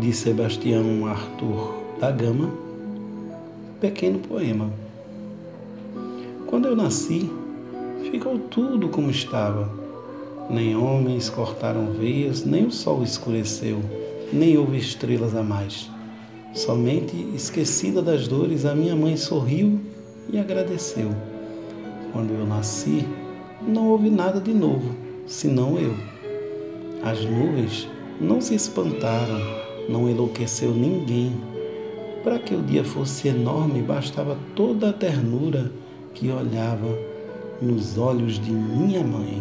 de Sebastião Arthur da Gama, pequeno poema. Quando eu nasci, ficou tudo como estava. Nem homens cortaram veias, nem o sol escureceu, nem houve estrelas a mais. Somente esquecida das dores, a minha mãe sorriu e agradeceu. Quando eu nasci, não houve nada de novo, senão eu. As nuvens não se espantaram, não enlouqueceu ninguém. Para que o dia fosse enorme, bastava toda a ternura que olhava nos olhos de minha mãe.